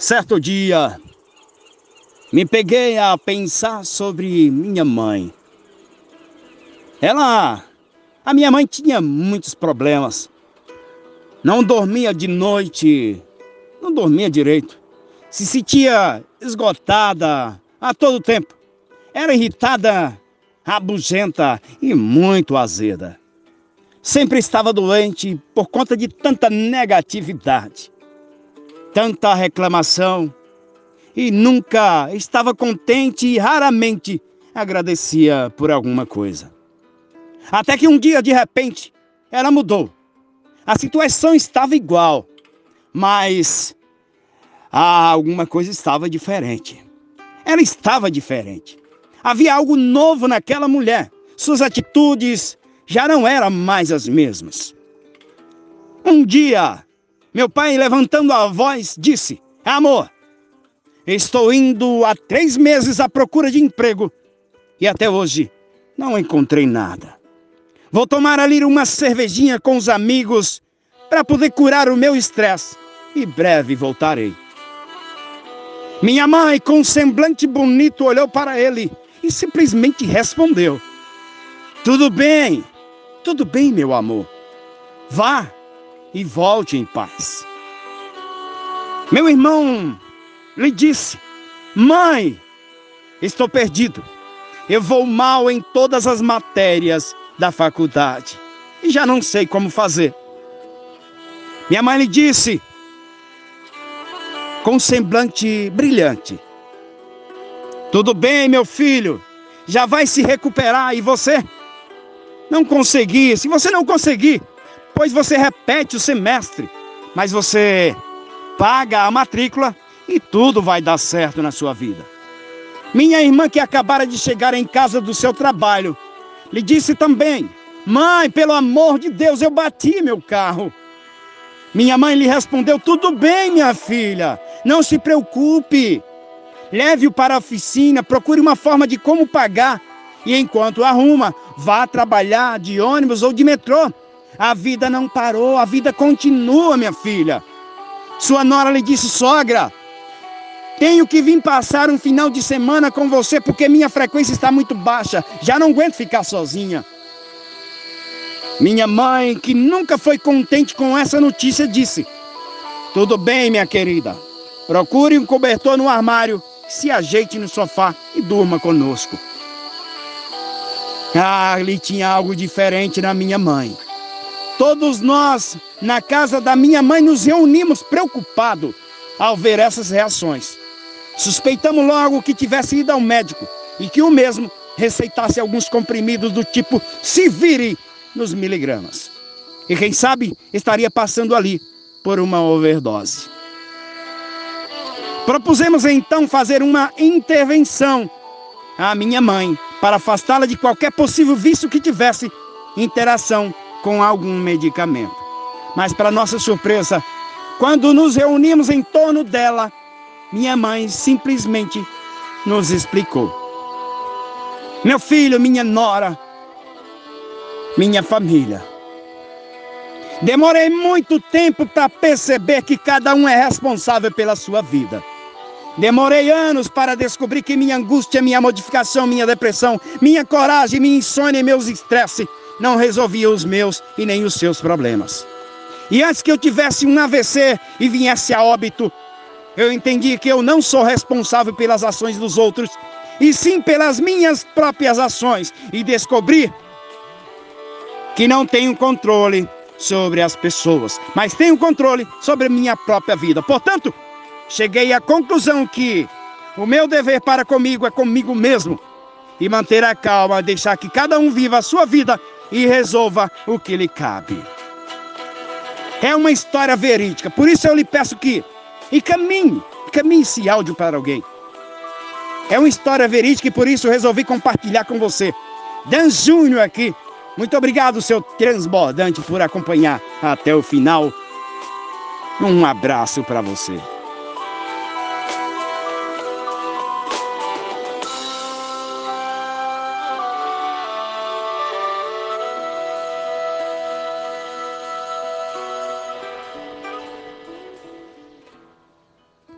Certo dia, me peguei a pensar sobre minha mãe. Ela, a minha mãe tinha muitos problemas. Não dormia de noite, não dormia direito. Se sentia esgotada a todo tempo. Era irritada, rabugenta e muito azeda. Sempre estava doente por conta de tanta negatividade tanta reclamação e nunca estava contente e raramente agradecia por alguma coisa. Até que um dia, de repente, ela mudou. A situação estava igual, mas ah, alguma coisa estava diferente. Ela estava diferente. Havia algo novo naquela mulher. Suas atitudes já não eram mais as mesmas. Um dia, meu pai, levantando a voz, disse: Amor, estou indo há três meses à procura de emprego e até hoje não encontrei nada. Vou tomar ali uma cervejinha com os amigos para poder curar o meu estresse e breve voltarei. Minha mãe, com um semblante bonito, olhou para ele e simplesmente respondeu: Tudo bem, tudo bem, meu amor. Vá, e volte em paz. Meu irmão lhe disse: Mãe, estou perdido. Eu vou mal em todas as matérias da faculdade e já não sei como fazer. Minha mãe lhe disse, com um semblante brilhante: Tudo bem, meu filho, já vai se recuperar e você? Não conseguir, se você não conseguir, depois você repete o semestre, mas você paga a matrícula e tudo vai dar certo na sua vida. Minha irmã, que acabara de chegar em casa do seu trabalho, lhe disse também: Mãe, pelo amor de Deus, eu bati meu carro. Minha mãe lhe respondeu: Tudo bem, minha filha, não se preocupe. Leve-o para a oficina, procure uma forma de como pagar. E enquanto arruma, vá trabalhar de ônibus ou de metrô. A vida não parou, a vida continua, minha filha. Sua nora lhe disse: sogra, tenho que vir passar um final de semana com você porque minha frequência está muito baixa. Já não aguento ficar sozinha. Minha mãe, que nunca foi contente com essa notícia, disse: Tudo bem, minha querida. Procure um cobertor no armário, se ajeite no sofá e durma conosco. Ah, ali tinha algo diferente na minha mãe. Todos nós, na casa da minha mãe, nos reunimos preocupados ao ver essas reações. Suspeitamos logo que tivesse ido ao médico e que o mesmo receitasse alguns comprimidos do tipo se vire nos miligramas. E quem sabe estaria passando ali por uma overdose. Propusemos então fazer uma intervenção à minha mãe para afastá-la de qualquer possível vício que tivesse interação com algum medicamento. Mas, para nossa surpresa, quando nos reunimos em torno dela, minha mãe simplesmente nos explicou: Meu filho, minha nora, minha família. Demorei muito tempo para perceber que cada um é responsável pela sua vida. Demorei anos para descobrir que minha angústia, minha modificação, minha depressão, minha coragem, minha insônia e meus estresses não resolvia os meus e nem os seus problemas. E antes que eu tivesse um AVC e viesse a óbito, eu entendi que eu não sou responsável pelas ações dos outros, e sim pelas minhas próprias ações, e descobri que não tenho controle sobre as pessoas, mas tenho controle sobre a minha própria vida. Portanto, cheguei à conclusão que o meu dever para comigo é comigo mesmo e manter a calma, deixar que cada um viva a sua vida e resolva o que lhe cabe. É uma história verídica, por isso eu lhe peço que encaminhe, encaminhe esse áudio para alguém. É uma história verídica e por isso resolvi compartilhar com você. Dan Júnior aqui. Muito obrigado, seu transbordante, por acompanhar até o final. Um abraço para você.